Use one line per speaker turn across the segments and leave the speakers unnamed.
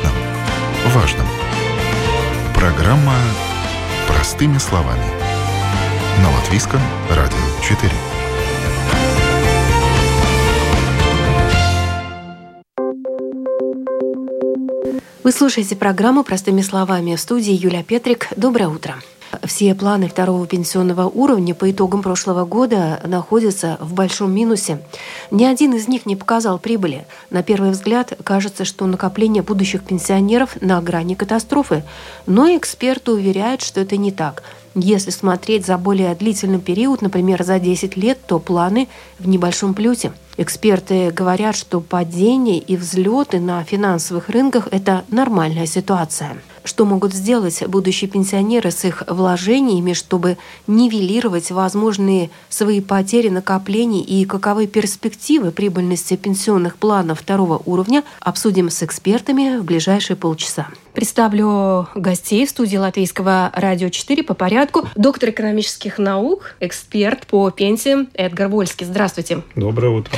понятном, важном. Программа «Простыми словами». На Латвийском радио 4.
Вы слушаете программу «Простыми словами» в студии Юлия Петрик. Доброе утро. Все планы второго пенсионного уровня по итогам прошлого года находятся в большом минусе. Ни один из них не показал прибыли. На первый взгляд кажется, что накопление будущих пенсионеров на грани катастрофы. Но эксперты уверяют, что это не так. Если смотреть за более длительный период, например, за 10 лет, то планы в небольшом плюсе. Эксперты говорят, что падение и взлеты на финансовых рынках – это нормальная ситуация. Что могут сделать будущие пенсионеры с их вложениями, чтобы нивелировать возможные свои потери накоплений и каковы перспективы прибыльности пенсионных планов второго уровня, обсудим с экспертами в ближайшие полчаса. Представлю гостей в студии Латвийского радио 4 по порядку. Доктор экономических наук, эксперт по пенсиям Эдгар Вольский. Здравствуйте.
Доброе утро.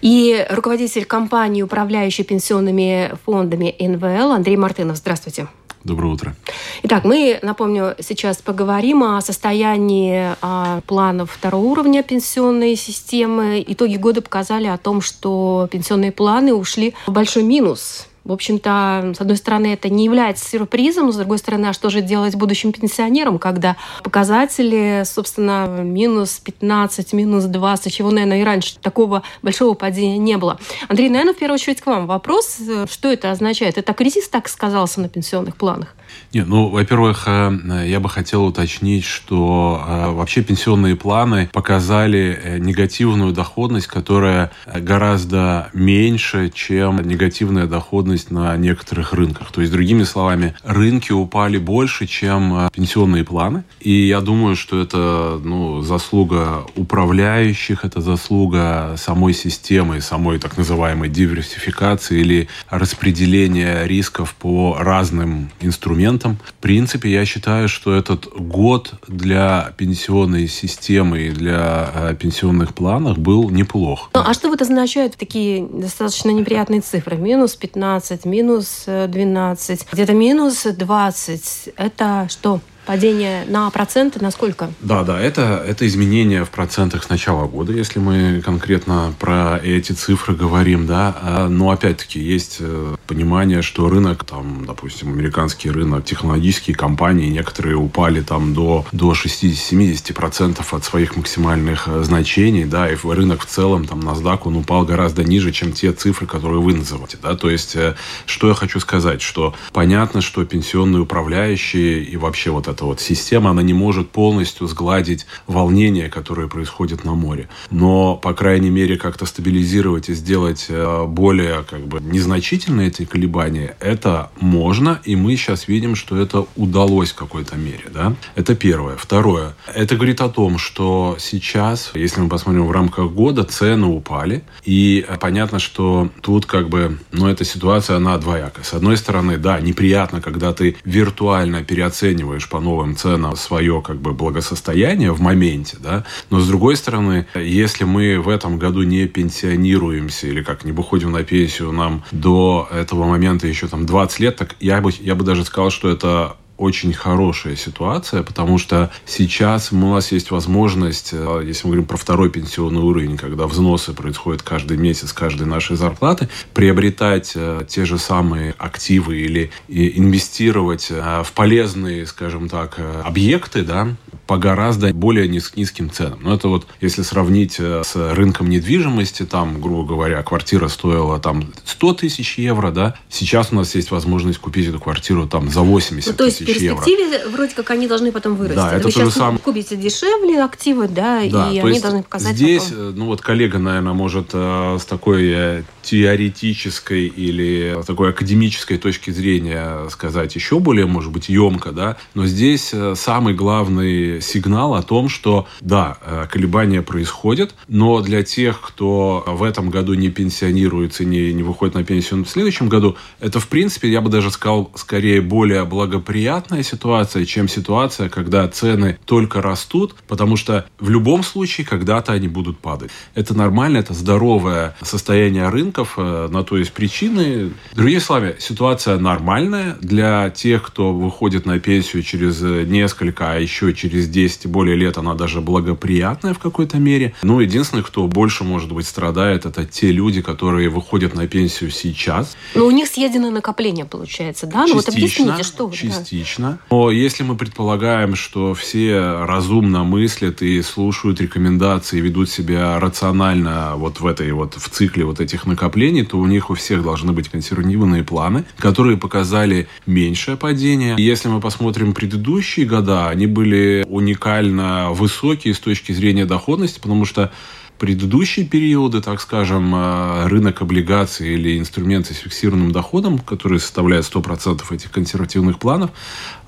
И руководитель компании, управляющей пенсионными фондами НВЛ Андрей Мартынов. Здравствуйте.
Доброе утро.
Итак, мы, напомню, сейчас поговорим о состоянии о планов второго уровня пенсионной системы. Итоги года показали о том, что пенсионные планы ушли в большой минус. В общем-то, с одной стороны, это не является сюрпризом, с другой стороны, а что же делать будущим пенсионерам, когда показатели, собственно, минус 15, минус 20, чего, наверное, и раньше такого большого падения не было. Андрей, наверное, в первую очередь к вам вопрос. Что это означает? Это кризис так сказался на пенсионных планах?
Нет, ну, во-первых, э, я бы хотел уточнить, что э, вообще пенсионные планы показали э, негативную доходность, которая гораздо меньше, чем негативная доходность на некоторых рынках. То есть, другими словами, рынки упали больше, чем пенсионные планы. И я думаю, что это ну, заслуга управляющих, это заслуга самой системы, самой так называемой диверсификации или распределения рисков по разным инструментам инструментом. В принципе, я считаю, что этот год для пенсионной системы и для э, пенсионных планов был неплох.
Ну, а что вот означают такие достаточно неприятные цифры? Минус 15, минус 12, где-то минус 20. Это что? Падение на проценты на сколько?
Да, да, это, это изменение в процентах с начала года, если мы конкретно про эти цифры говорим, да. А, но опять-таки есть э, понимание, что рынок, там, допустим, американский рынок, технологические компании, некоторые упали там до, до 60-70% от своих максимальных э, значений, да, и рынок в целом, там, NASDAQ, он упал гораздо ниже, чем те цифры, которые вы называете, да. То есть, э, что я хочу сказать, что понятно, что пенсионные управляющие и вообще вот это эта вот система, она не может полностью сгладить волнения, которые происходят на море. Но, по крайней мере, как-то стабилизировать и сделать э, более как бы незначительные эти колебания, это можно, и мы сейчас видим, что это удалось в какой-то мере. Да? Это первое. Второе. Это говорит о том, что сейчас, если мы посмотрим в рамках года, цены упали, и понятно, что тут как бы, ну, эта ситуация, она двоякая. С одной стороны, да, неприятно, когда ты виртуально переоцениваешь по новым ценам свое как бы благосостояние в моменте, да, но с другой стороны, если мы в этом году не пенсионируемся или как не выходим на пенсию нам до этого момента еще там 20 лет, так я бы, я бы даже сказал, что это очень хорошая ситуация, потому что сейчас у нас есть возможность, э, если мы говорим про второй пенсионный уровень, когда взносы происходят каждый месяц каждой нашей зарплаты, приобретать э, те же самые активы или инвестировать э, в полезные, скажем так, объекты, да, по гораздо более низ, низким ценам. Но это вот, если сравнить с рынком недвижимости, там, грубо говоря, квартира стоила там 100 тысяч евро, да, сейчас у нас есть возможность купить эту квартиру там за 80 ну, тысяч
в перспективе евро. вроде как они должны потом вырасти. Да, это Вы сейчас сам... купите дешевле активы, да, да и они должны показать
Здесь, потом. ну вот коллега, наверное, может э, с такой э, теоретической или такой академической точки зрения сказать еще более, может быть, емко, да, но здесь э, самый главный сигнал о том, что да, э, колебания происходят, но для тех, кто в этом году не пенсионируется, не, не выходит на пенсию в следующем году, это, в принципе, я бы даже сказал, скорее более благоприятная ситуация, чем ситуация, когда цены только растут, потому что в любом случае когда-то они будут падать. Это нормально, это здоровое состояние рынков, э, на то есть причины. Другими словами, ситуация нормальная для тех, кто выходит на пенсию через несколько, а еще через 10 и более лет она даже благоприятная в какой-то мере. Ну, единственное, кто больше, может быть, страдает, это те люди, которые выходят на пенсию сейчас.
Но у них съедено накопление, получается, да?
Ну
вот
объясните, что Частично. Да. Но если мы предполагаем, что все разумно мыслят и слушают рекомендации, ведут себя рационально вот в этой вот, в цикле вот этих накоплений, то у них у всех должны быть консервативные планы, которые показали меньшее падение. Если мы посмотрим предыдущие года, они были уникально высокие с точки зрения доходности, потому что предыдущие периоды, так скажем, э, рынок облигаций или инструменты с фиксированным доходом, которые составляют 100% этих консервативных планов,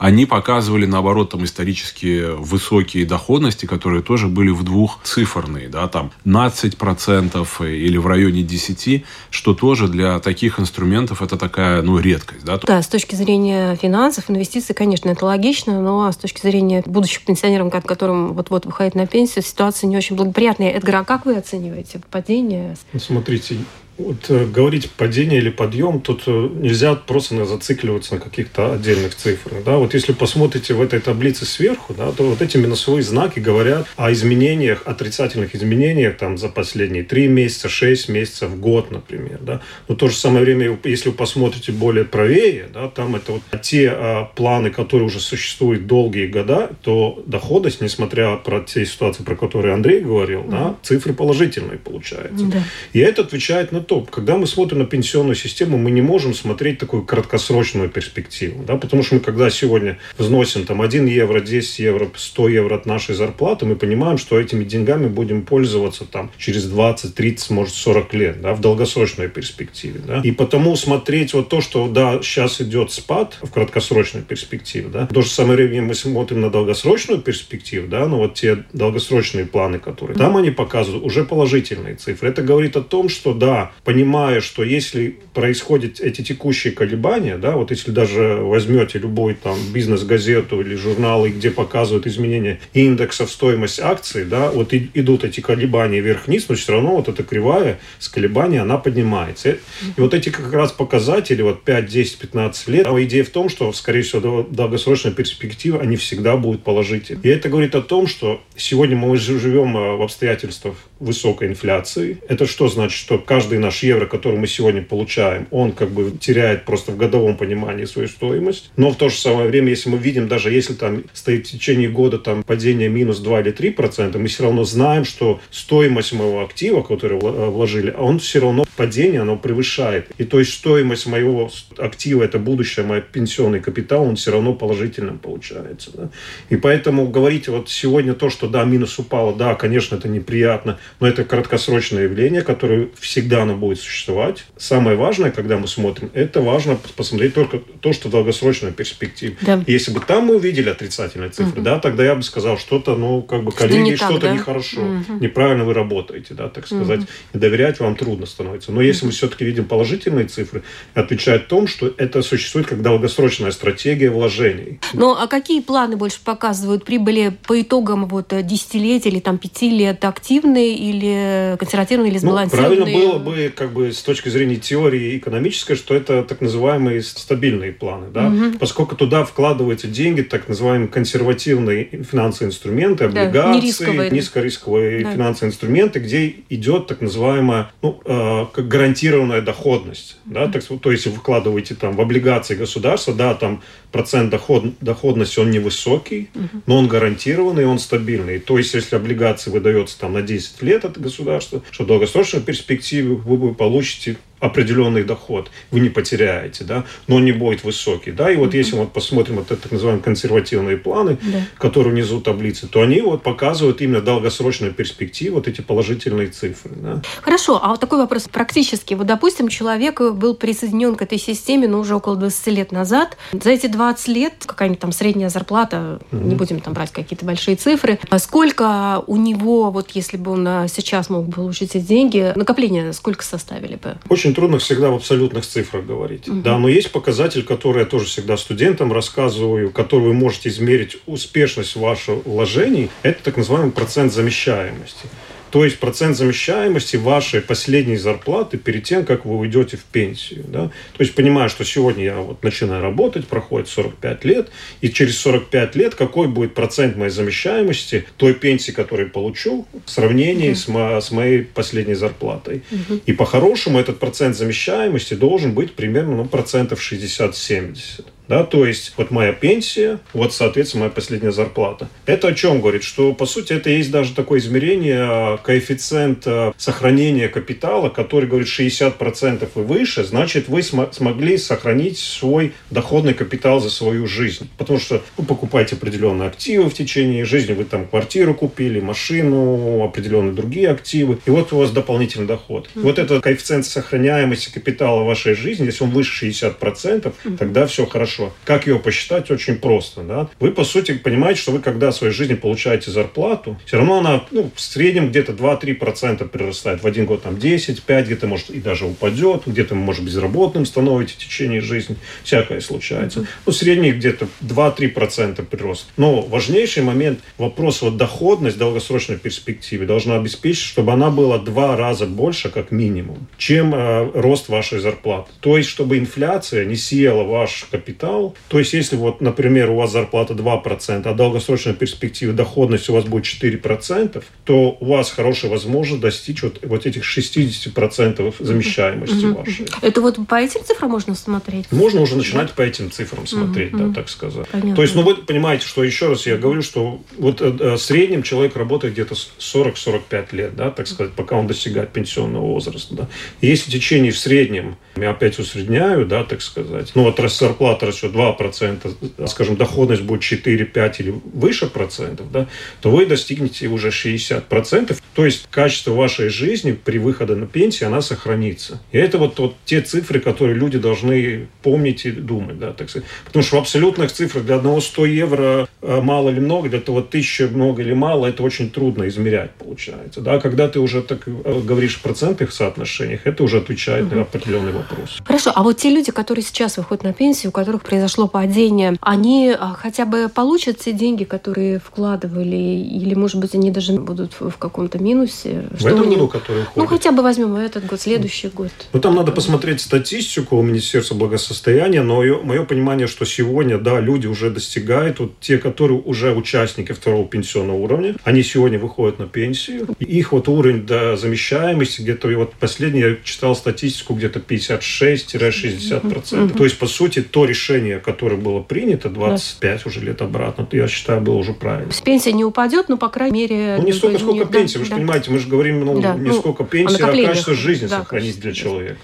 они показывали, наоборот, там исторически высокие доходности, которые тоже были в двухциферные, да, там 15% или в районе 10%, что тоже для таких инструментов это такая, ну, редкость, да.
Да, с точки зрения финансов, инвестиций, конечно, это логично, но с точки зрения будущих пенсионеров, которым вот-вот выходит на пенсию, ситуация не очень благоприятная. Эдгар, а как как вы оцениваете падение?
Смотрите, вот, э, говорить падение или подъем, тут э, нельзя просто зацикливаться на каких-то отдельных цифрах. Да? Вот если посмотрите в этой таблице сверху, да, то вот эти минусовые знаки говорят о изменениях, отрицательных изменениях там, за последние 3 месяца, 6 месяцев, год, например. Да? Но в то же самое время, если вы посмотрите более правее, да, там это вот те а, планы, которые уже существуют долгие года, то доходность, несмотря про те ситуации, про которые Андрей говорил, mm-hmm. да, цифры положительные получаются. Mm-hmm. И это отвечает на то, когда мы смотрим на пенсионную систему, мы не можем смотреть такую краткосрочную перспективу. Да? Потому что мы, когда сегодня взносим там 1 евро, 10 евро, 100 евро от нашей зарплаты, мы понимаем, что этими деньгами будем пользоваться там через 20, 30, может 40 лет да, в долгосрочной перспективе. Да? И потому смотреть вот то, что да, сейчас идет спад в краткосрочной перспективе, да, в то же самое время мы смотрим на долгосрочную перспективу, да, но вот те долгосрочные планы, которые там они показывают уже положительные цифры. Это говорит о том, что да, понимая, что если происходят эти текущие колебания, да, вот если даже возьмете любой там бизнес-газету или журналы, где показывают изменения индексов стоимость акций, да, вот и, идут эти колебания вверх-вниз, но все равно вот эта кривая с колебания, она поднимается. И вот эти как раз показатели, вот 5, 10, 15 лет, а идея в том, что, скорее всего, долгосрочная перспектива, они всегда будут положительны. И это говорит о том, что сегодня мы живем э, в обстоятельствах высокой инфляции. Это что значит? Что каждый наш евро, который мы сегодня получаем, он как бы теряет просто в годовом понимании свою стоимость. Но в то же самое время, если мы видим, даже если там стоит в течение года там падение минус 2 или 3 процента, мы все равно знаем, что стоимость моего актива, который э, вложили, он все равно падение, оно превышает. И то есть стоимость моего актива, это будущее, мой пенсионный капитал, он все равно положительным получается. Да? И поэтому говорить вот сегодня то, что да, минус упало, да, конечно, это неприятно, но это краткосрочное явление, которое всегда оно будет существовать. Самое важное, когда мы смотрим, это важно посмотреть только то, что в долгосрочной перспективе. Да. Если бы там мы увидели отрицательные цифры, угу. да, тогда я бы сказал, что-то, ну, как бы, коллеги, что-то что да? нехорошо, угу. неправильно вы работаете, да, так сказать, угу. и доверять вам трудно становится. Но если угу. мы все-таки видим положительные цифры, отвечает том, что это существует как долгосрочная стратегия вложений.
Ну, а какие планы больше показывают? Прибыли по итогам вот десятилетия или там пяти лет активные или консервативные или сбалансированные?
Ну, правильно было бы как бы с точки зрения теории экономической, что это так называемые стабильные планы, да, угу. поскольку туда вкладываются деньги, так называемые консервативные финансовые инструменты, облигации, да, низкорисковые да. финансовые инструменты, где идет так называемая, ну, э, как гарантированная доходность, да, так, то есть вы вкладываете там в облигации государства, да, там процент доход, доходности он невысокий, угу. но он гарантированный, он стабильный. То есть, если облигации выдается там на 10 лет от государства, что в долгосрочной перспективе вы вы получите определенный доход вы не потеряете, да, но он не будет высокий, да, и вот если мы вот посмотрим вот это так называемые консервативные планы, да. которые внизу таблицы, то они вот показывают именно долгосрочную перспективу, вот эти положительные цифры, да.
Хорошо, а вот такой вопрос практически. Вот, допустим, человек был присоединен к этой системе, ну, уже около 20 лет назад. За эти 20 лет какая-нибудь там средняя зарплата, угу. не будем там брать какие-то большие цифры, а сколько у него, вот если бы он а, сейчас мог получить эти деньги, накопления сколько составили бы?
Очень трудно всегда в абсолютных цифрах говорить. Угу. Да, но есть показатель, который я тоже всегда студентам рассказываю, который вы можете измерить успешность ваших вложений. Это так называемый процент замещаемости. То есть процент замещаемости вашей последней зарплаты перед тем, как вы уйдете в пенсию. Да? То есть понимаю, что сегодня я вот начинаю работать, проходит 45 лет, и через 45 лет какой будет процент моей замещаемости той пенсии, которую я получу в сравнении mm-hmm. с, мо- с моей последней зарплатой. Mm-hmm. И по-хорошему этот процент замещаемости должен быть примерно ну, процентов 60-70. Да, то есть вот моя пенсия, вот, соответственно, моя последняя зарплата. Это о чем говорит? Что, по сути, это есть даже такое измерение а, коэффициента сохранения капитала, который говорит 60% и выше, значит, вы см- смогли сохранить свой доходный капитал за свою жизнь. Потому что вы покупаете определенные активы в течение жизни, вы там квартиру купили, машину, определенные другие активы, и вот у вас дополнительный доход. Mm-hmm. Вот этот коэффициент сохраняемости капитала вашей жизни, если он выше 60%, mm-hmm. тогда все хорошо хорошо. Как его посчитать? Очень просто. Да? Вы, по сути, понимаете, что вы, когда в своей жизни получаете зарплату, все равно она ну, в среднем где-то 2-3% прирастает. В один год там 10, 5, где-то может и даже упадет, где-то, может, безработным становитесь в течение жизни. Всякое случается. Ну, средний где-то 2-3% прирост. Но важнейший момент, вопрос вот доходность в долгосрочной перспективе должна обеспечить, чтобы она была два раза больше, как минимум, чем э, рост вашей зарплаты. То есть, чтобы инфляция не съела ваш капитал, капитал. То есть, если вот, например, у вас зарплата 2%, а долгосрочная перспектива доходности у вас будет 4%, то у вас хорошая возможность достичь вот, вот этих 60% замещаемости угу. вашей.
Это вот по этим цифрам можно смотреть?
Можно уже начинать по этим цифрам смотреть, угу. да, так сказать. Понятно. То есть, ну вы понимаете, что еще раз я говорю, что вот э, э, в среднем человек работает где-то 40-45 лет, да, так сказать, пока он достигает пенсионного возраста. Да. И если в течение в среднем, я опять усредняю, да, так сказать, ну вот раз зарплата растет 2%, скажем, доходность будет 4, 5 или выше процентов, да, то вы достигнете уже 60%. То есть качество вашей жизни при выходе на пенсию, она сохранится. И это вот, вот те цифры, которые люди должны помнить и думать, да, так сказать. Потому что в абсолютных цифрах для одного 100 евро э, мало или много, для того 1000 много или мало, это очень трудно измерять, получается. Да, когда ты уже так э, говоришь в процентных соотношениях, это уже отвечает угу. на определенный вопрос.
Хорошо, а вот те люди, которые сейчас выходят на пенсию, у которых которых произошло падение, они а, хотя бы получат те деньги, которые вкладывали, или, может быть, они даже будут в каком-то минусе?
В этом году, который уходит?
Ну, хотя бы возьмем этот год, следующий год.
Ну, там надо посмотреть статистику у Министерства благосостояния, но мое понимание, что сегодня, да, люди уже достигают, вот те, которые уже участники второго пенсионного уровня, они сегодня выходят на пенсию, их вот уровень да, замещаемости где-то, вот последний я читал статистику, где-то 56-60%. Mm-hmm. То есть, по сути, то решение, решение, которое было принято 25 да. уже лет обратно, то я считаю, было уже правильно.
С пенсия не упадет, но, по крайней мере...
Ну, не столько, сколько не... пенсии. Да, вы же да. понимаете, мы же говорим, ну, да. не ну, сколько пенсии, а качество жизни да, сохранить для человека.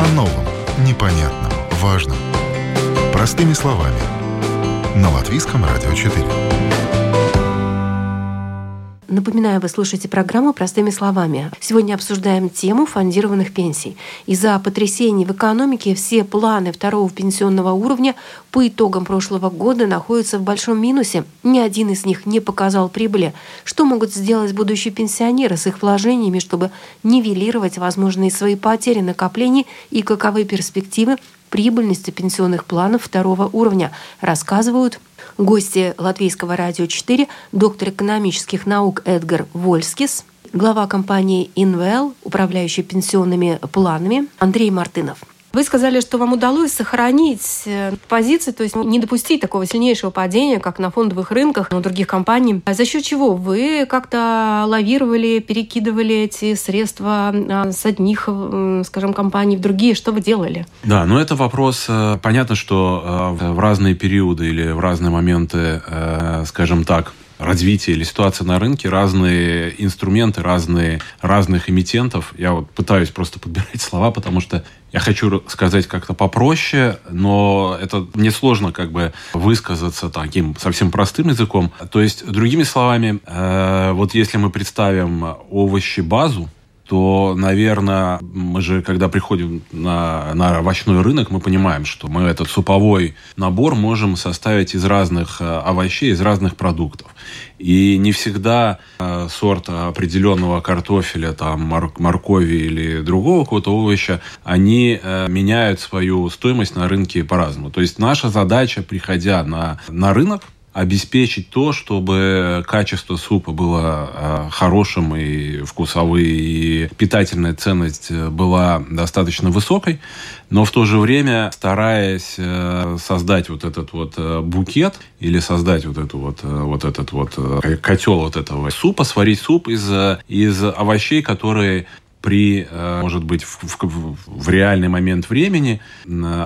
О новом, непонятном, важном. Простыми словами. На Латвийском радио 4.
Напоминаю, вы слушаете программу «Простыми словами». Сегодня обсуждаем тему фондированных пенсий. Из-за потрясений в экономике все планы второго пенсионного уровня по итогам прошлого года находятся в большом минусе. Ни один из них не показал прибыли. Что могут сделать будущие пенсионеры с их вложениями, чтобы нивелировать возможные свои потери накоплений и каковы перспективы прибыльности пенсионных планов второго уровня, рассказывают Гости Латвийского радио 4, доктор экономических наук Эдгар Вольскис, глава компании Inwell, управляющий пенсионными планами, Андрей Мартынов. Вы сказали, что вам удалось сохранить э, позиции, то есть не допустить такого сильнейшего падения, как на фондовых рынках у других компаний. За счет чего вы как-то лавировали, перекидывали эти средства а, с одних, скажем, компаний в другие? Что вы делали?
Да, но это вопрос, э, понятно, что э, в разные периоды или в разные моменты, скажем так, развития или ситуации на рынке разные инструменты, разные, разных эмитентов. Я вот пытаюсь просто подбирать слова, потому что я хочу сказать как-то попроще, но это несложно как бы высказаться таким совсем простым языком. То есть, другими словами, э, вот если мы представим овощи базу, то, наверное, мы же, когда приходим на, на овощной рынок, мы понимаем, что мы этот суповой набор можем составить из разных э, овощей, из разных продуктов. И не всегда э, сорт определенного картофеля, там, моркови или другого какого-то овоща, они э, меняют свою стоимость на рынке по-разному. То есть наша задача, приходя на, на рынок, обеспечить то, чтобы качество супа было э, хорошим и вкусовые, и питательная ценность была достаточно высокой, но в то же время стараясь э, создать вот этот вот э, букет или создать вот эту вот вот этот вот котел вот этого супа, сварить суп из из овощей, которые при, э, может быть, в, в, в реальный момент времени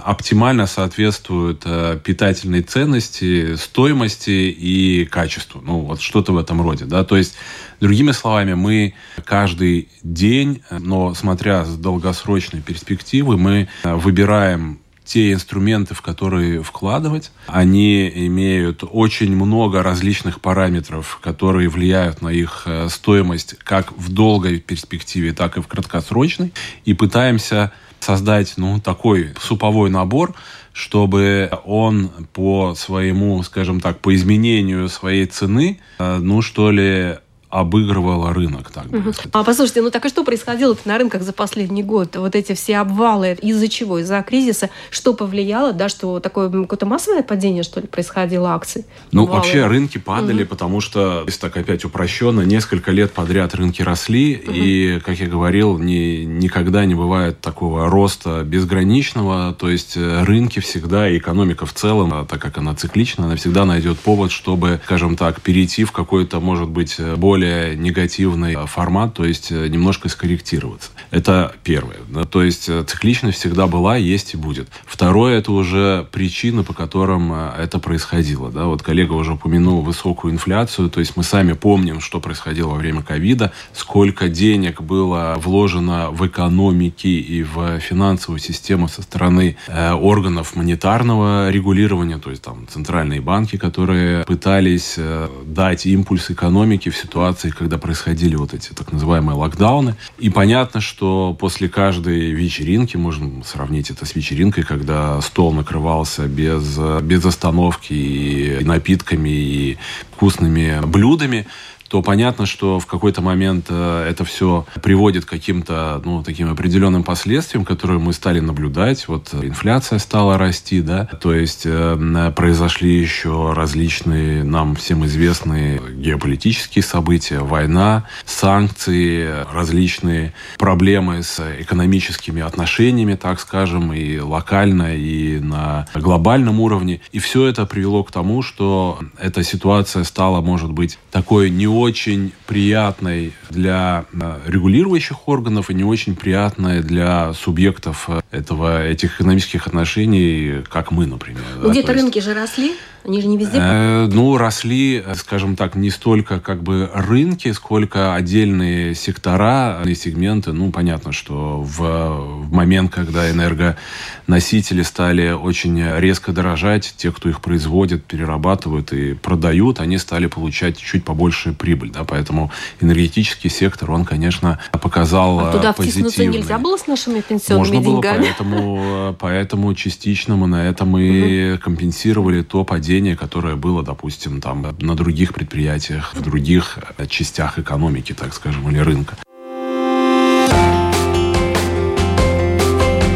оптимально соответствуют э, питательной ценности, стоимости и качеству. Ну, вот что-то в этом роде, да. То есть, другими словами, мы каждый день, но смотря с долгосрочной перспективы, мы э, выбираем те инструменты, в которые вкладывать. Они имеют очень много различных параметров, которые влияют на их э, стоимость как в долгой перспективе, так и в краткосрочной. И пытаемся создать ну, такой суповой набор, чтобы он по своему, скажем так, по изменению своей цены, э, ну что ли, обыгрывала рынок. Так
угу. А послушайте, ну так и что происходило на рынках за последний год? Вот эти все обвалы, из-за чего? Из-за кризиса? Что повлияло, да, что такое какое-то массовое падение, что ли, происходило акций?
Ну, Обвалы. вообще рынки падали, угу. потому что, если так опять упрощенно, несколько лет подряд рынки росли, угу. и, как я говорил, ни, никогда не бывает такого роста безграничного, то есть э, рынки всегда, и экономика в целом, а так как она циклична, она всегда найдет повод, чтобы, скажем так, перейти в какой-то, может быть, более более негативный формат, то есть э, немножко скорректироваться. Это первое. То есть э, цикличность всегда была, есть и будет. Второе, это уже причины, по которым э, это происходило. Да? Вот коллега уже упомянул высокую инфляцию, то есть мы сами помним, что происходило во время ковида, сколько денег было вложено в экономики и в финансовую систему со стороны э, органов монетарного регулирования, то есть там центральные банки, которые пытались э, дать импульс экономике в ситуации, ситуации, когда происходили вот эти так называемые локдауны. И понятно, что после каждой вечеринки, можно сравнить это с вечеринкой, когда стол накрывался без, без остановки и напитками, и вкусными блюдами, то понятно, что в какой-то момент э, это все приводит к каким-то, ну, таким определенным последствиям, которые мы стали наблюдать. Вот инфляция стала расти, да, то есть э, произошли еще различные нам всем известные геополитические события, война, санкции, различные проблемы с экономическими отношениями, так скажем, и локально, и на глобальном уровне. И все это привело к тому, что эта ситуация стала, может быть, такой не очень приятной для э, регулирующих органов и не очень приятной для субъектов э, этого, этих экономических отношений, как мы, например.
Где-то рынки же росли? Они же не везде?
Э, ну, росли, скажем так, не столько как бы рынки, сколько отдельные сектора и сегменты. Ну, понятно, что в, в момент, когда энергоносители стали очень резко дорожать, те, кто их производит, перерабатывают и продают, они стали получать чуть побольше прибыль. Да? Поэтому энергетический сектор, он, конечно, показал а
туда втиснуться нельзя было с нашими пенсионными
Можно
деньгами?
Было, поэтому, поэтому частично мы на этом и компенсировали то падение падение, которое было, допустим, там на других предприятиях, в других э, частях экономики, так скажем, или рынка.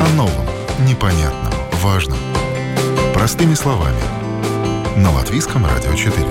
О новом, непонятном, важном. Простыми словами. На Латвийском радио 4.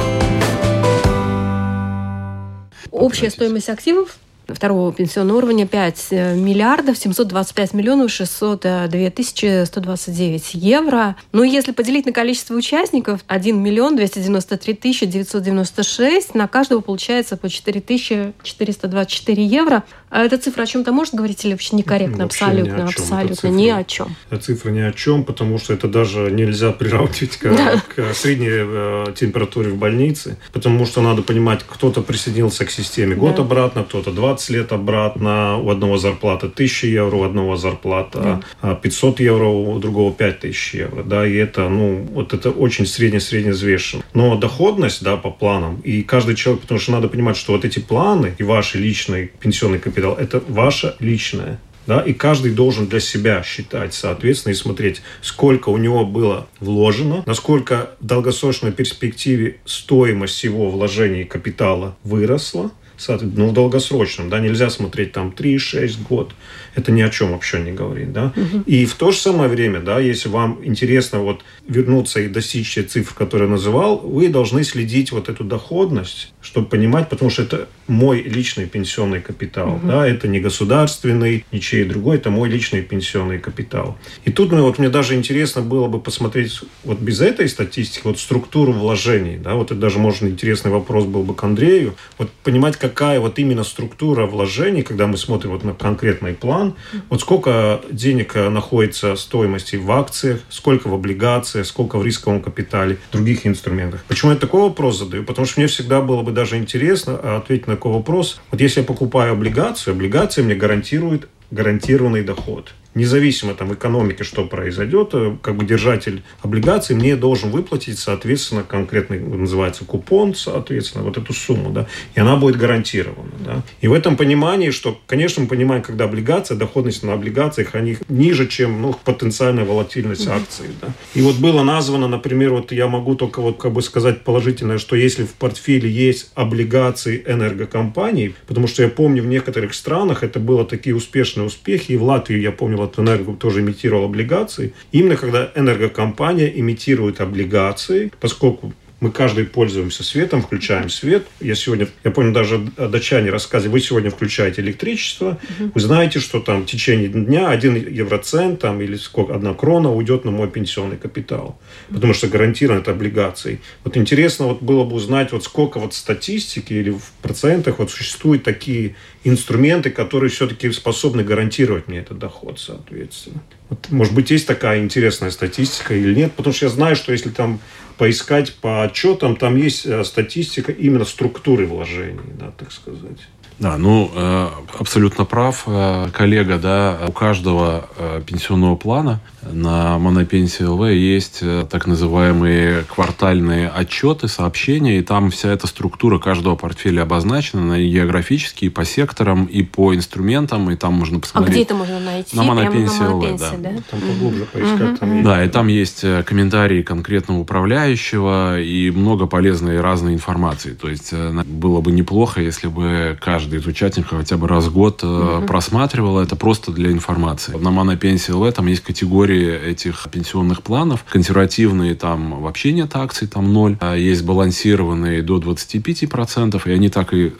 Общая стоимость активов второго пенсионного уровня 5 э, миллиардов 725 миллионов 602 тысячи 129 евро. Ну, если поделить на количество участников, 1 миллион 293 тысячи 996, на каждого получается по 4 тысячи 424 евро. А эта цифра о чем-то может говорить или вообще некорректно?
Вообще
абсолютно,
ни о чем.
абсолютно
Эта
ни
цифра-
о чем.
Цифра ни о чем, потому что это даже нельзя приравнивать к,
Да.
к средней э, температуре в больнице, потому что надо понимать, кто-то присоединился к системе год
Да.
обратно, кто-то 20 лет обратно, у одного зарплата 1000 евро, у одного зарплата а, 500 евро, у другого 5000 евро, да, и это, ну, вот это очень средне-средне взвешено. Но доходность, да, по планам, и каждый человек, потому что надо понимать, что вот эти планы и ваш личный пенсионный капитал, это ваше личное да, и каждый должен для себя считать, соответственно, и смотреть, сколько у него было вложено, насколько в долгосрочной перспективе стоимость его вложений капитала выросла, ну, в долгосрочном, да, нельзя смотреть там 3-6 год, это ни о чем вообще не говорит, да. И в то же самое время, да, если вам интересно вот вернуться и достичь тех цифр, которые я называл, вы должны следить вот эту доходность, чтобы понимать, потому что это мой личный пенсионный капитал, да, это не государственный, ничей другой, это мой личный пенсионный капитал. И тут ну, вот мне даже интересно было бы посмотреть вот без этой статистики, вот структуру вложений, да, вот это даже, можно, интересный вопрос был бы к Андрею, вот понимать, какая вот именно структура вложений, когда мы смотрим вот на конкретный план, вот сколько денег э, находится стоимости в акциях, сколько в облигациях, сколько в рисковом капитале, других инструментах. Почему я такой вопрос задаю? Потому что мне всегда было бы даже интересно а, ответить на такой вопрос. Вот если я покупаю облигацию, облигация мне гарантирует гарантированный доход. Независимо там экономики, что произойдет, э, как бы держатель облигаций мне должен выплатить, соответственно, конкретный называется купон, соответственно, вот эту сумму, да, и она будет гарантирована, да. И в этом понимании, что, конечно, мы понимаем, когда облигация, доходность на облигациях, они ниже, чем, ну, потенциальная волатильность акций, да. И вот было названо, например, вот я могу только вот как бы сказать положительное, что если в портфеле есть облигации энергокомпаний, потому что я помню в некоторых странах это было такие успешные успехи, и в Латвии, я помню, Латвэнерго тоже имитировал облигации. Именно когда энергокомпания имитирует облигации, поскольку мы каждый пользуемся светом, включаем свет. Я сегодня, я помню, даже датчане рассказывали, вы сегодня включаете электричество, вы знаете, что там в течение дня один евроцент там, или сколько, одна крона уйдет на мой пенсионный капитал, потому что гарантирован это облигацией. Вот интересно вот было бы узнать, вот сколько вот статистики или в процентах вот существуют такие инструменты, которые все-таки способны гарантировать мне этот доход, соответственно. Вот, может быть, есть такая интересная статистика или нет, потому что я знаю, что если там поискать по отчетам, там есть э, статистика именно структуры вложений, да, так сказать.
Да, ну, э, абсолютно прав э, коллега, да, у каждого пенсионного плана на Монопенсии ЛВ есть э, так называемые квартальные отчеты, сообщения, и там вся эта структура каждого портфеля обозначена на географически, и по секторам, и по инструментам, и там можно
А
посмотреть.
где это можно найти?
На монопенсии ЛВ, да.
да?
Там поглубже поискать. Там есть.
Да, и там есть э, комментарии конкретного управляющего и много полезной разной информации. То есть э, было бы неплохо, если бы каждый из участников хотя бы раз в год э, просматривал это просто для информации. На Монопенсии ЛВ там есть категории этих пенсионных планов. Консервативные там вообще нет акций, там ноль. А Есть балансированные до 25%, и они так и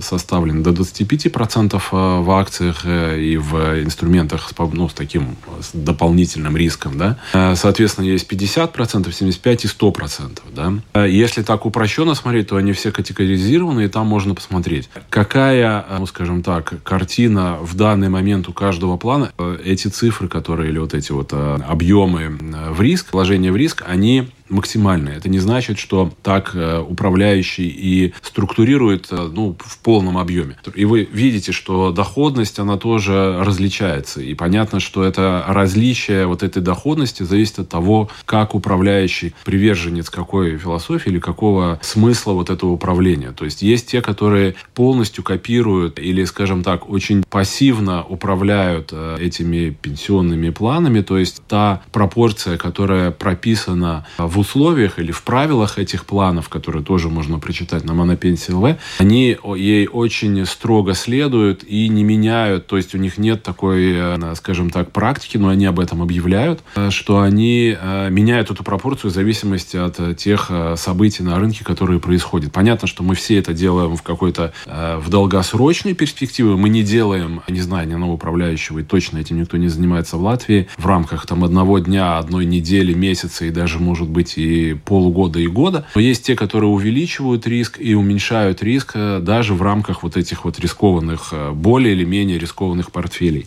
составлены до 25% э, в акциях э, и в инструментах с, ну, с таким с дополнительным риском. Да? Э, Соответственно, есть 50%, 75% и 100%. Да? Если так упрощенно смотреть, то они все категоризированы, и там можно посмотреть, какая, ну, скажем так, картина в данный момент у каждого плана. Эти цифры, которые, или вот эти вот объемы в риск, вложения в риск, они максимальные. Это не значит, что так э, управляющий и структурирует э, ну, в полном объеме. И вы видите, что доходность, она тоже различается. И понятно, что это различие вот этой доходности зависит от того, как управляющий приверженец какой философии или какого смысла вот этого управления. То есть есть те, которые полностью копируют или, скажем так, очень пассивно управляют э, этими пенсионными планами. То есть та пропорция, которая прописана в в условиях или в правилах этих планов, которые тоже можно прочитать на Монопенсии ЛВ, они ей очень строго следуют и не меняют, то есть у них нет такой, э, скажем так, практики, но они об этом объявляют, э, что они э, меняют эту пропорцию в зависимости от тех событий на рынке, которые происходят. Понятно, что мы все это делаем в какой-то в долгосрочной перспективе, мы не делаем, не знаю, ни одного управляющего, и точно этим никто не занимается в Латвии, в рамках там одного дня, одной недели, месяца и даже, может быть, и полугода и года. Но есть те, которые увеличивают риск и уменьшают риск даже в рамках вот этих вот рискованных, более или менее рискованных портфелей.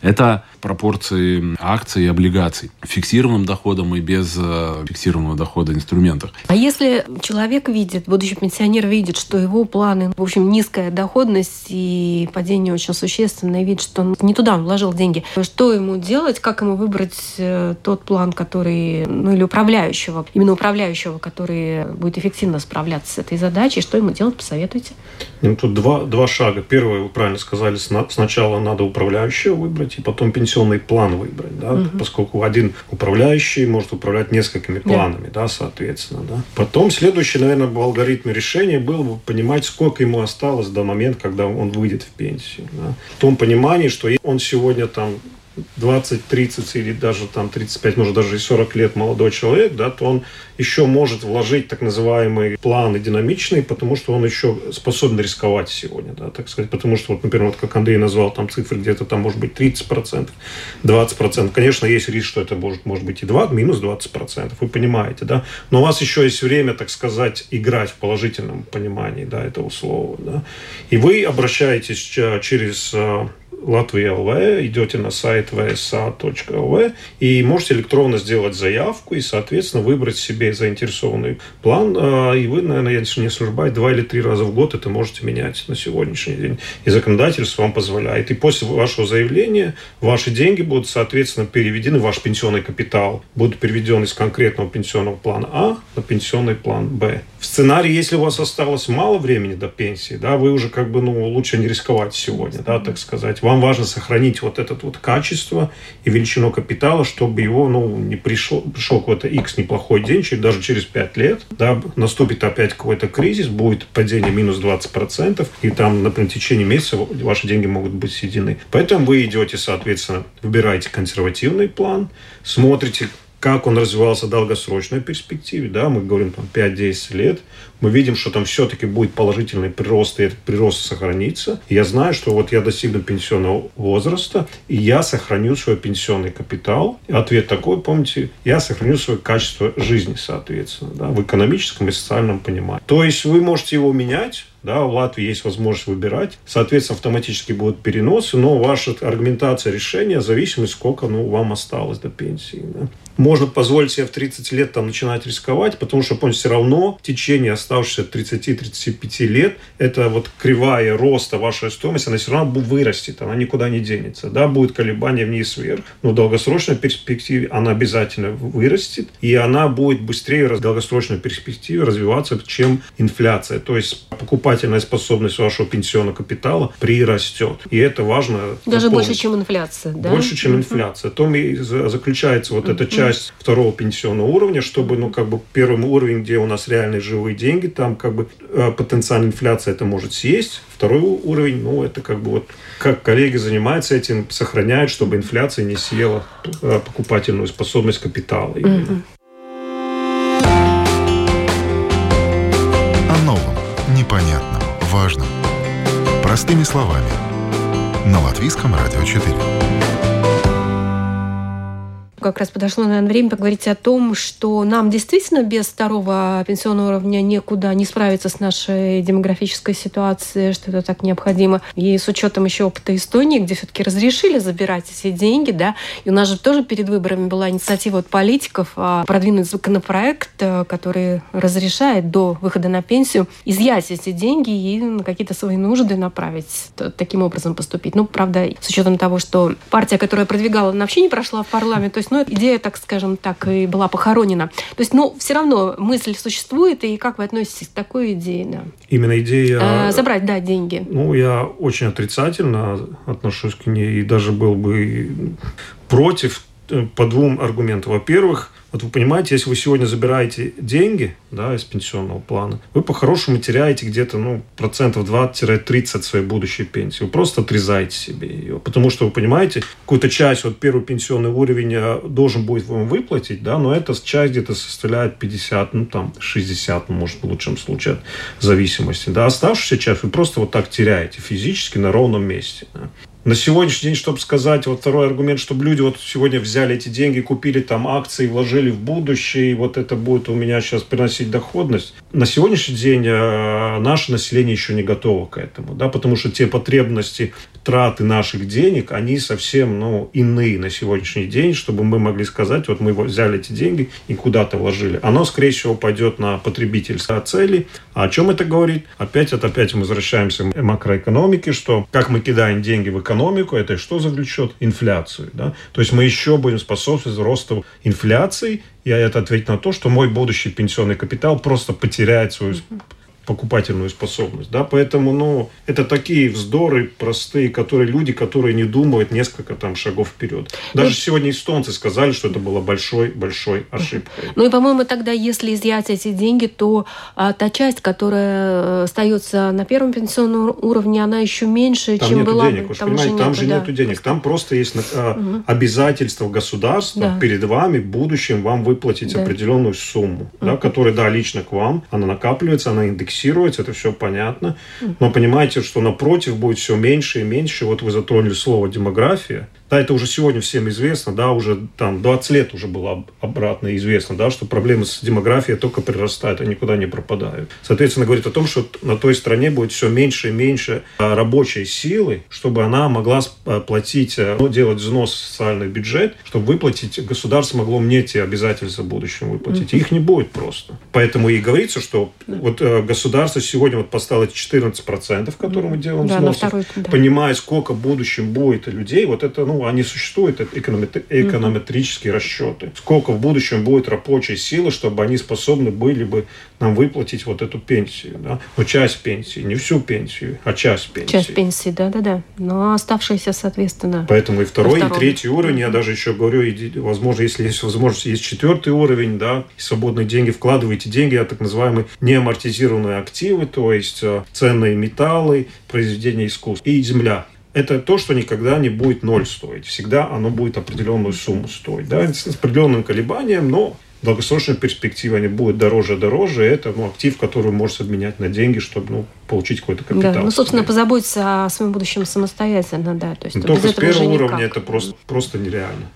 Это пропорции акций и облигаций. Фиксированным доходом и без э, фиксированного дохода инструментах.
А если человек видит, будущий пенсионер видит, что его планы, в общем, низкая доходность и падение очень существенное, видит, что он не туда вложил деньги, что ему делать, как ему выбрать э, тот план, который, ну или управляющего, именно управляющего, который будет эффективно справляться с этой задачей, что ему делать, посоветуйте?
Ну, тут два, два шага. Первое, вы правильно сказали, сначала надо управляющего выбрать, и потом пенсионный план выбрать, да, угу. поскольку один управляющий может управлять несколькими планами, да, да соответственно, да. Потом следующий, наверное, в алгоритме решения был бы понимать, сколько ему осталось до момента, когда он выйдет в пенсию, да. В том понимании, что он сегодня там 20, 30 или даже там 35, может даже и 40 лет молодой человек, да, то он еще может вложить так называемые планы динамичные, потому что он еще способен рисковать сегодня, да, так сказать, потому что, вот, например, вот как Андрей назвал там цифры, где-то там может быть 30%, 20%, конечно, есть риск, что это может, может быть и 2, минус 20%, вы понимаете, да, но у вас еще есть время, так сказать, играть в положительном понимании, да, этого слова, да, и вы обращаетесь через э, Латвия ЛВ, идете на сайт vsa.lv и можете электронно сделать заявку и, соответственно, выбрать себе заинтересованный план. А, и вы, наверное, если не ошибаюсь, два или три раза в год это можете менять на сегодняшний день. И законодательство вам позволяет. И после вашего заявления ваши деньги будут, соответственно, переведены, ваш пенсионный капитал будет переведен из конкретного пенсионного плана А на пенсионный план Б. В сценарии, если у вас осталось мало времени до пенсии, да, вы уже как бы, ну, лучше не рисковать сегодня, да, так сказать. Вам важно сохранить вот это вот качество и величину капитала, чтобы его, ну, не пришел, пришел какой-то X неплохой день, через, даже через 5 лет, да, наступит опять какой-то кризис, будет падение минус 20%, и там, например, в течение месяца ваши деньги могут быть съедены. Поэтому вы идете, соответственно, выбираете консервативный план, смотрите, как он развивался в долгосрочной перспективе, да, мы говорим там 5-10 лет, мы видим, что там все-таки будет положительный прирост, и этот прирост сохранится. Я знаю, что вот я достигну пенсионного возраста, и я сохраню свой пенсионный капитал. И ответ такой, помните, я сохраню свое качество жизни, соответственно, да, в экономическом и социальном понимании. То есть вы можете его менять, да, в Латвии есть возможность выбирать. Соответственно, автоматически будут переносы, но ваша аргументация решения зависит, сколько ну, вам осталось до пенсии. Да. Можно позволить себе в 30 лет там, начинать рисковать, потому что, помните, все равно в течение оставшихся 30-35 лет эта вот кривая роста вашей стоимости, она все равно вырастет, она никуда не денется. Да, будет колебание вниз-вверх, но в долгосрочной перспективе она обязательно вырастет, и она будет быстрее в долгосрочной перспективе развиваться, чем инфляция. То есть покупательная способность вашего пенсионного капитала прирастет. И это важно.
Даже запомнить. больше, чем инфляция, да?
Больше, чем инфляция. В том и заключается вот эта часть второго пенсионного уровня, чтобы, ну, как бы первый уровень, где у нас реальные живые деньги, там как бы э, потенциальная инфляция это может съесть. Второй уровень, ну, это как бы вот как коллеги занимаются этим, сохраняют, чтобы инфляция не съела э, покупательную способность капитала. Именно.
непонятным, важным. Простыми словами. На Латвийском радио 4
как раз подошло, наверное, время поговорить о том, что нам действительно без второго пенсионного уровня некуда не справиться с нашей демографической ситуацией, что это так необходимо. И с учетом еще опыта Эстонии, где все-таки разрешили забирать эти деньги, да, и у нас же тоже перед выборами была инициатива от политиков а, продвинуть законопроект, э, который разрешает до выхода на пенсию изъять эти деньги и на какие-то свои нужды направить, таким образом поступить. Ну, правда, с учетом того, что партия, которая продвигала, она вообще не прошла в парламент, то есть ну, идея, так скажем, так и была похоронена. То есть, ну, все равно мысль существует, и как вы относитесь к такой идее? Да?
Именно идея...
А, забрать, да, деньги.
Ну, я очень отрицательно отношусь к ней, и даже был бы против по двум аргументам. Во-первых, вот вы понимаете, если вы сегодня забираете деньги да, из пенсионного плана, вы по-хорошему теряете где-то ну, процентов 20-30 своей будущей пенсии. Вы просто отрезаете себе ее. Потому что вы понимаете, какую-то часть, вот первый пенсионный уровень э, должен будет вам выплатить, да, но эта часть где-то составляет 50, ну там 60, ну, может в лучшем случае, от зависимости. Да. Оставшуюся часть вы просто вот так теряете физически на ровном месте. Да на сегодняшний день, чтобы сказать, вот второй аргумент, чтобы люди вот сегодня взяли эти деньги, купили там акции, вложили в будущее, и вот это будет у меня сейчас приносить доходность. На сегодняшний день э, наше население еще не готово к этому, да, потому что те потребности траты наших денег, они совсем, ну, иные на сегодняшний день, чтобы мы могли сказать, вот мы взяли эти деньги и куда-то вложили. Оно, скорее всего, пойдет на потребительские цели. А о чем это говорит? Опять это опять мы возвращаемся к макроэкономике, что как мы кидаем деньги в экономику, это что завлечет? Инфляцию. Да? То есть мы еще будем способствовать росту инфляции, и это ответить на то, что мой будущий пенсионный капитал просто потеряет свою покупательную способность. Да? Поэтому ну, это такие вздоры простые, которые люди, которые не думают несколько там шагов вперед. Даже ну, сегодня эстонцы сказали, что это было большой-большой ошибкой.
Ну и, по-моему, тогда, если изъять эти деньги, то а, та часть, которая э, остается на первом пенсионном уровне, она еще меньше,
там
чем
нету
была.
Денег, вы там понимаете, нету, там же да. нету денег. Там просто есть угу. обязательство государства да. перед вами в будущем вам выплатить да. определенную сумму, угу. да, которая, да, лично к вам, она накапливается, она индексируется фиксировать, это все понятно. Но понимаете, что напротив будет все меньше и меньше. Вот вы затронули слово демография. Да, это уже сегодня всем известно, да, уже там 20 лет уже было обратно известно, да, что проблемы с демографией только прирастают, они никуда не пропадают. Соответственно, говорит о том, что на той стране будет все меньше и меньше а, рабочей силы, чтобы она могла а, платить, а, ну, делать взнос в социальный бюджет, чтобы выплатить, государство могло мне эти обязательства в будущем выплатить. Mm-hmm. Их не будет просто. Поэтому и говорится, что mm-hmm. вот государство сегодня вот поставило 14%, которые мы делаем да, взносов, второй, да. понимая, сколько в будущем будет людей, вот это, ну, они существуют, это эконометрические mm-hmm. расчеты. Сколько в будущем будет рабочей силы, чтобы они способны были бы нам выплатить вот эту пенсию. Да? Ну, часть пенсии, не всю пенсию, а часть пенсии.
Часть пенсии, да-да-да. Но оставшиеся, соответственно...
Поэтому и второй, и третий уровень, я даже еще говорю, возможно, если есть возможность, есть четвертый уровень, да, свободные деньги, вкладываете деньги, а так называемые неамортизированные активы, то есть э, ценные металлы, произведения искусства и земля это то, что никогда не будет ноль стоить. Всегда оно будет определенную сумму стоить. Да, с определенным колебанием, но в долгосрочной перспективе они будут дороже и дороже. Это ну, актив, который можно обменять на деньги, чтобы ну, получить какой-то капитал.
Да, ну, собственно, позаботиться о своем будущем самостоятельно, да. То есть,
только с первого уровня это просто, просто нереально.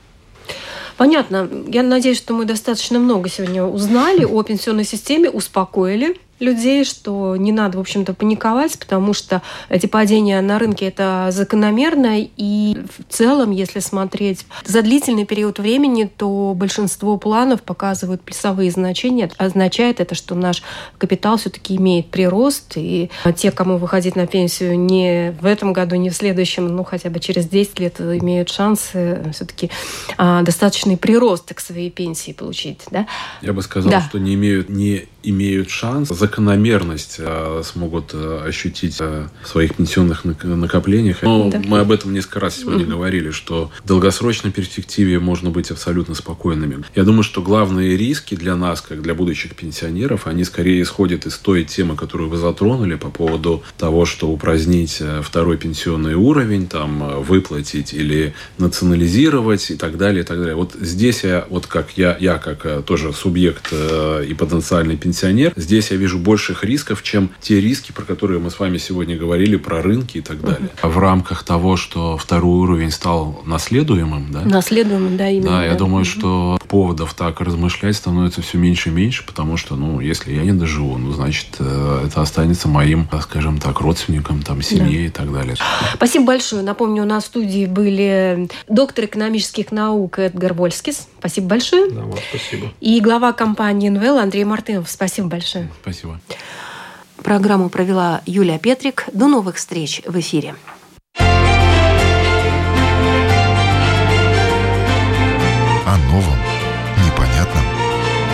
Понятно. Я надеюсь, что мы достаточно много сегодня узнали о пенсионной системе, успокоили людей, что не надо, в общем-то, паниковать, потому что эти падения на рынке это закономерно, и в целом, если смотреть за длительный период времени, то большинство планов показывают плюсовые значения. Означает это, что наш капитал все-таки имеет прирост, и те, кому выходить на пенсию не в этом году, не в следующем, ну хотя бы через 10 лет имеют шансы все-таки а, достаточный прирост к своей пенсии получить. Да?
Я бы сказал, да. что не имеют, не имеют шанс закономерность э, смогут э, ощутить э, в своих пенсионных накоплениях. Но да. мы об этом несколько раз сегодня mm говорили, что в долгосрочной перспективе можно быть абсолютно спокойными. Я думаю, что главные риски для нас, как для будущих пенсионеров, они скорее исходят из той темы, которую вы затронули по поводу того, что упразднить второй пенсионный уровень, там, выплатить или национализировать и так далее, и так далее. Вот здесь я, вот как я, я как тоже субъект и потенциальный пенсионер, здесь я вижу больших рисков, чем те риски, про которые мы с вами сегодня говорили, про рынки и так далее. Uh-huh. В рамках того, что второй уровень стал наследуемым, да?
Наследуемым, да, именно.
Да, я да. думаю, uh-huh. что поводов так размышлять становится все меньше и меньше, потому что, ну, если я не доживу, ну, значит, э, это останется моим, скажем так, родственникам, там, семье да. и так далее.
Спасибо большое. Напомню, у нас в студии были доктор экономических наук Эдгар Вольскис. Спасибо большое.
Да, вам спасибо.
И глава компании НВЛ Андрей Мартынов. Спасибо большое.
Спасибо.
Программу провела Юлия Петрик. До новых встреч в эфире.
О новом,